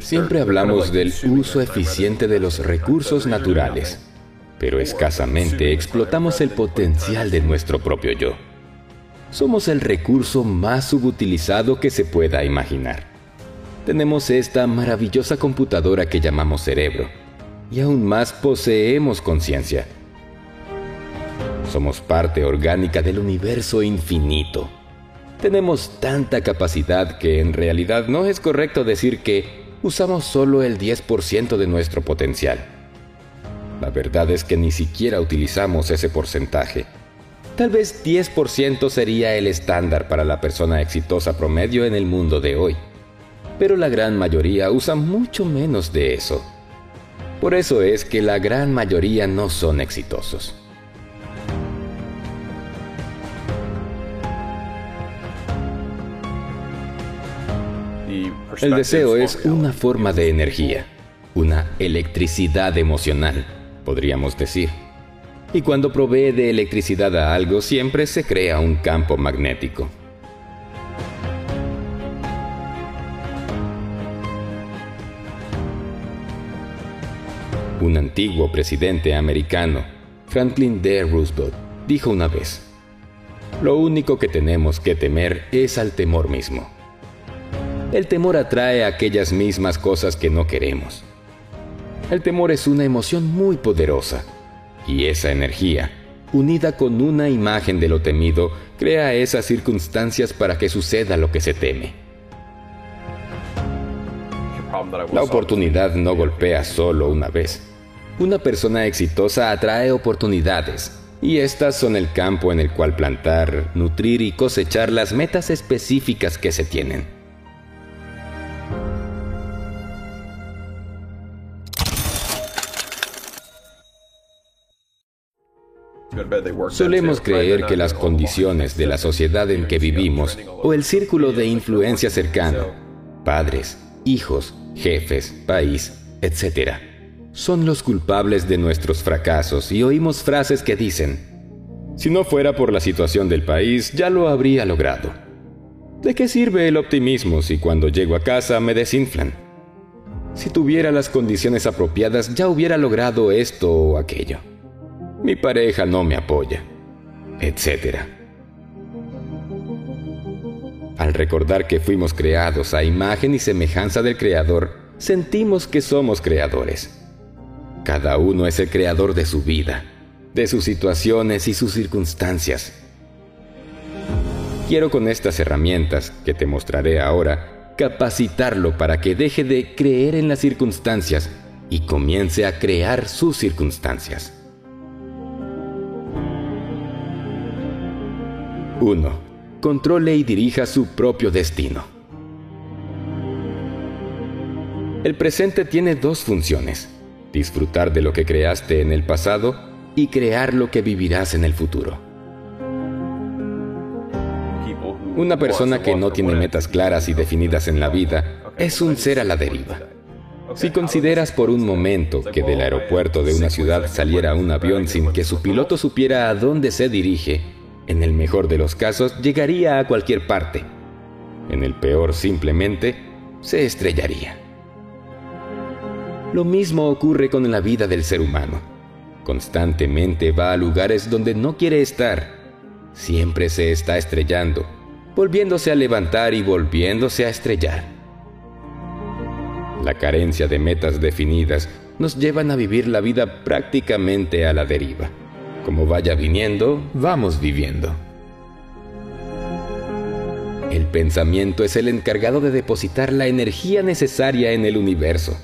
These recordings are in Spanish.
Siempre hablamos del uso eficiente de los recursos naturales, pero escasamente explotamos el potencial de nuestro propio yo. Somos el recurso más subutilizado que se pueda imaginar. Tenemos esta maravillosa computadora que llamamos cerebro, y aún más poseemos conciencia. Somos parte orgánica del universo infinito. Tenemos tanta capacidad que en realidad no es correcto decir que usamos solo el 10% de nuestro potencial. La verdad es que ni siquiera utilizamos ese porcentaje. Tal vez 10% sería el estándar para la persona exitosa promedio en el mundo de hoy. Pero la gran mayoría usa mucho menos de eso. Por eso es que la gran mayoría no son exitosos. El deseo es una forma de energía, una electricidad emocional, podríamos decir. Y cuando provee de electricidad a algo, siempre se crea un campo magnético. Un antiguo presidente americano, Franklin D. Roosevelt, dijo una vez, Lo único que tenemos que temer es al temor mismo. El temor atrae aquellas mismas cosas que no queremos. El temor es una emoción muy poderosa, y esa energía, unida con una imagen de lo temido, crea esas circunstancias para que suceda lo que se teme. La oportunidad no golpea solo una vez. Una persona exitosa atrae oportunidades, y estas son el campo en el cual plantar, nutrir y cosechar las metas específicas que se tienen. Solemos creer que las condiciones de la sociedad en que vivimos o el círculo de influencia cercano, padres, hijos, jefes, país, etc., son los culpables de nuestros fracasos y oímos frases que dicen, si no fuera por la situación del país, ya lo habría logrado. ¿De qué sirve el optimismo si cuando llego a casa me desinflan? Si tuviera las condiciones apropiadas, ya hubiera logrado esto o aquello mi pareja no me apoya, etc. Al recordar que fuimos creados a imagen y semejanza del Creador, sentimos que somos creadores. Cada uno es el creador de su vida, de sus situaciones y sus circunstancias. Quiero con estas herramientas que te mostraré ahora capacitarlo para que deje de creer en las circunstancias y comience a crear sus circunstancias. 1. Controle y dirija su propio destino. El presente tiene dos funciones, disfrutar de lo que creaste en el pasado y crear lo que vivirás en el futuro. Una persona que no tiene metas claras y definidas en la vida es un ser a la deriva. Si consideras por un momento que del aeropuerto de una ciudad saliera un avión sin que su piloto supiera a dónde se dirige, en el mejor de los casos, llegaría a cualquier parte. En el peor, simplemente, se estrellaría. Lo mismo ocurre con la vida del ser humano. Constantemente va a lugares donde no quiere estar. Siempre se está estrellando, volviéndose a levantar y volviéndose a estrellar. La carencia de metas definidas nos llevan a vivir la vida prácticamente a la deriva. Como vaya viniendo, vamos viviendo. El pensamiento es el encargado de depositar la energía necesaria en el universo.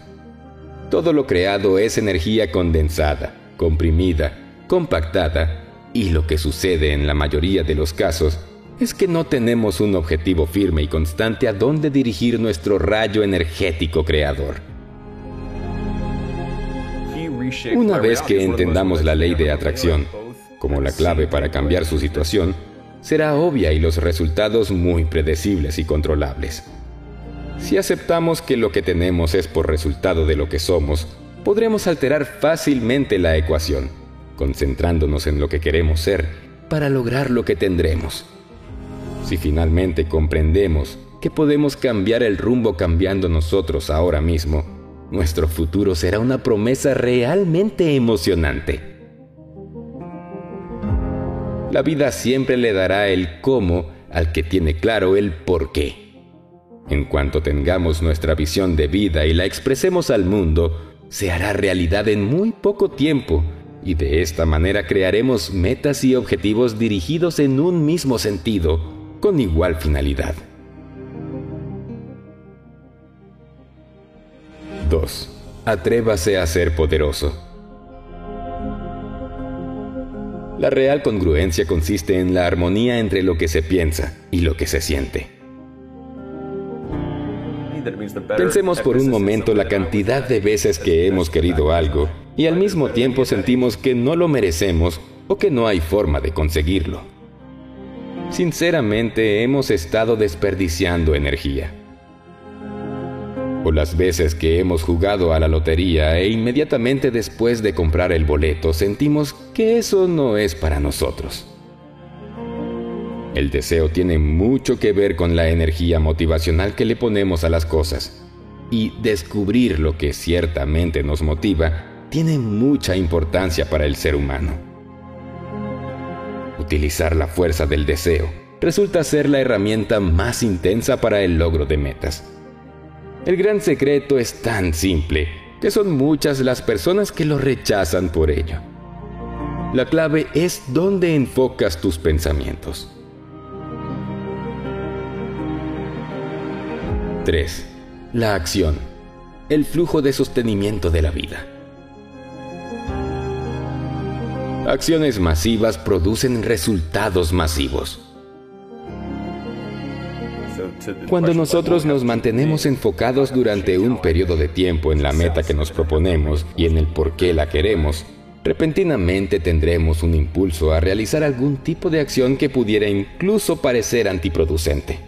Todo lo creado es energía condensada, comprimida, compactada, y lo que sucede en la mayoría de los casos es que no tenemos un objetivo firme y constante a dónde dirigir nuestro rayo energético creador. Una vez que entendamos la ley de atracción como la clave para cambiar su situación, será obvia y los resultados muy predecibles y controlables. Si aceptamos que lo que tenemos es por resultado de lo que somos, podremos alterar fácilmente la ecuación, concentrándonos en lo que queremos ser para lograr lo que tendremos. Si finalmente comprendemos que podemos cambiar el rumbo cambiando nosotros ahora mismo, nuestro futuro será una promesa realmente emocionante. La vida siempre le dará el cómo al que tiene claro el por qué. En cuanto tengamos nuestra visión de vida y la expresemos al mundo, se hará realidad en muy poco tiempo y de esta manera crearemos metas y objetivos dirigidos en un mismo sentido, con igual finalidad. 2. Atrévase a ser poderoso. La real congruencia consiste en la armonía entre lo que se piensa y lo que se siente. Pensemos por un momento la cantidad de veces que hemos querido algo y al mismo tiempo sentimos que no lo merecemos o que no hay forma de conseguirlo. Sinceramente hemos estado desperdiciando energía o las veces que hemos jugado a la lotería e inmediatamente después de comprar el boleto sentimos que eso no es para nosotros. El deseo tiene mucho que ver con la energía motivacional que le ponemos a las cosas y descubrir lo que ciertamente nos motiva tiene mucha importancia para el ser humano. Utilizar la fuerza del deseo resulta ser la herramienta más intensa para el logro de metas el gran secreto es tan simple que son muchas las personas que lo rechazan por ello. La clave es dónde enfocas tus pensamientos. 3. La acción. El flujo de sostenimiento de la vida. Acciones masivas producen resultados masivos. Cuando nosotros nos mantenemos enfocados durante un periodo de tiempo en la meta que nos proponemos y en el por qué la queremos, repentinamente tendremos un impulso a realizar algún tipo de acción que pudiera incluso parecer antiproducente.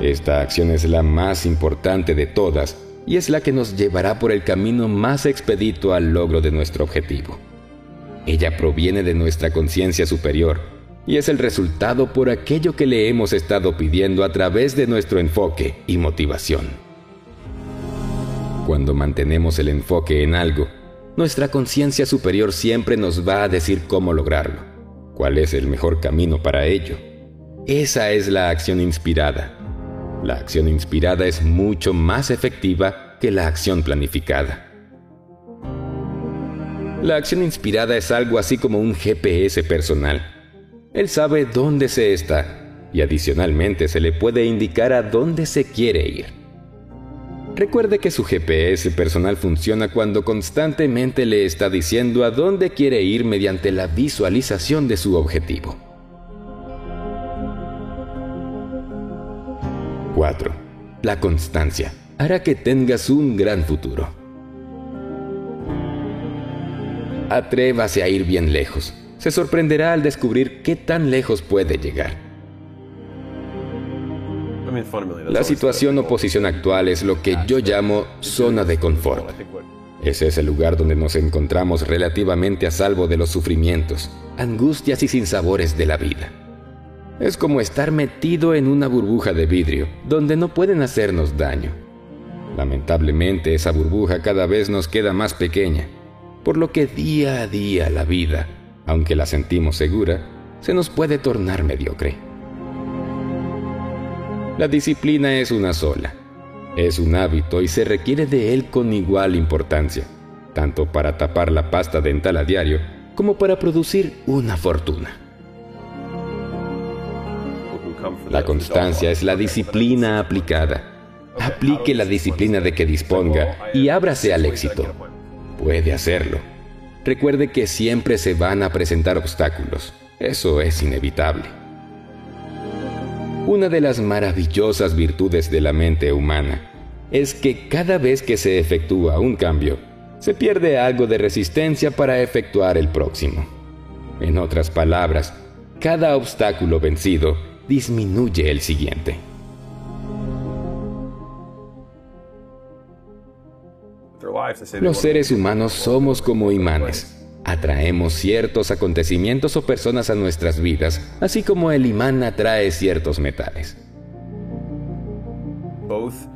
Esta acción es la más importante de todas y es la que nos llevará por el camino más expedito al logro de nuestro objetivo. Ella proviene de nuestra conciencia superior y es el resultado por aquello que le hemos estado pidiendo a través de nuestro enfoque y motivación. Cuando mantenemos el enfoque en algo, nuestra conciencia superior siempre nos va a decir cómo lograrlo, cuál es el mejor camino para ello. Esa es la acción inspirada. La acción inspirada es mucho más efectiva que la acción planificada. La acción inspirada es algo así como un GPS personal él sabe dónde se está y adicionalmente se le puede indicar a dónde se quiere ir. Recuerde que su GPS personal funciona cuando constantemente le está diciendo a dónde quiere ir mediante la visualización de su objetivo. 4. La constancia hará que tengas un gran futuro. Atrévase a ir bien lejos se sorprenderá al descubrir qué tan lejos puede llegar. La situación o posición actual es lo que yo llamo zona de confort. Ese es el lugar donde nos encontramos relativamente a salvo de los sufrimientos, angustias y sinsabores de la vida. Es como estar metido en una burbuja de vidrio, donde no pueden hacernos daño. Lamentablemente esa burbuja cada vez nos queda más pequeña, por lo que día a día la vida aunque la sentimos segura, se nos puede tornar mediocre. La disciplina es una sola. Es un hábito y se requiere de él con igual importancia, tanto para tapar la pasta dental a diario como para producir una fortuna. La constancia es la disciplina aplicada. Aplique la disciplina de que disponga y ábrase al éxito. Puede hacerlo. Recuerde que siempre se van a presentar obstáculos. Eso es inevitable. Una de las maravillosas virtudes de la mente humana es que cada vez que se efectúa un cambio, se pierde algo de resistencia para efectuar el próximo. En otras palabras, cada obstáculo vencido disminuye el siguiente. Los seres humanos somos como imanes. atraemos ciertos acontecimientos o personas a nuestras vidas, así como el imán atrae ciertos metales.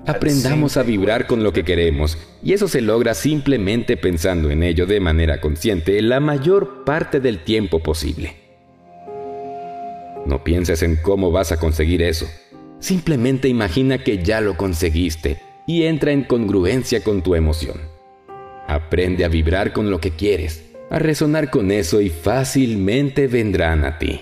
Aprendamos a vibrar con lo que queremos, y eso se logra simplemente pensando en ello de manera consciente la mayor parte del tiempo posible. No pienses en cómo vas a conseguir eso. Simplemente imagina que ya lo conseguiste y entra en congruencia con tu emoción. Aprende a vibrar con lo que quieres, a resonar con eso y fácilmente vendrán a ti.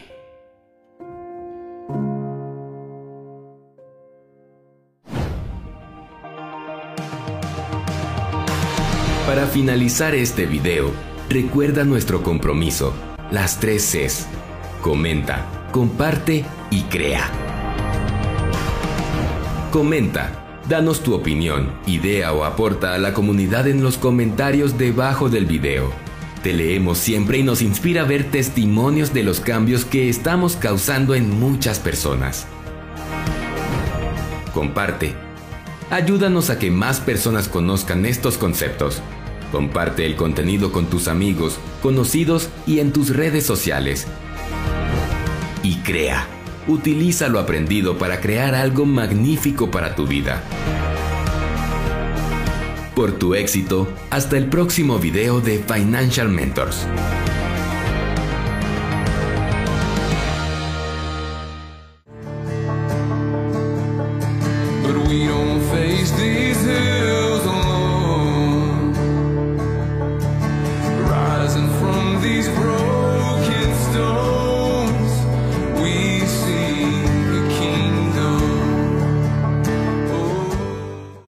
Para finalizar este video, recuerda nuestro compromiso, las tres Cs. Comenta, comparte y crea. Comenta, danos tu opinión, idea o aporta a la comunidad en los comentarios debajo del video. Te leemos siempre y nos inspira a ver testimonios de los cambios que estamos causando en muchas personas. Comparte. Ayúdanos a que más personas conozcan estos conceptos Comparte el contenido con tus amigos, conocidos y en tus redes sociales. Y crea. Utiliza lo aprendido para crear algo magnífico para tu vida. Por tu éxito, hasta el próximo video de Financial Mentors.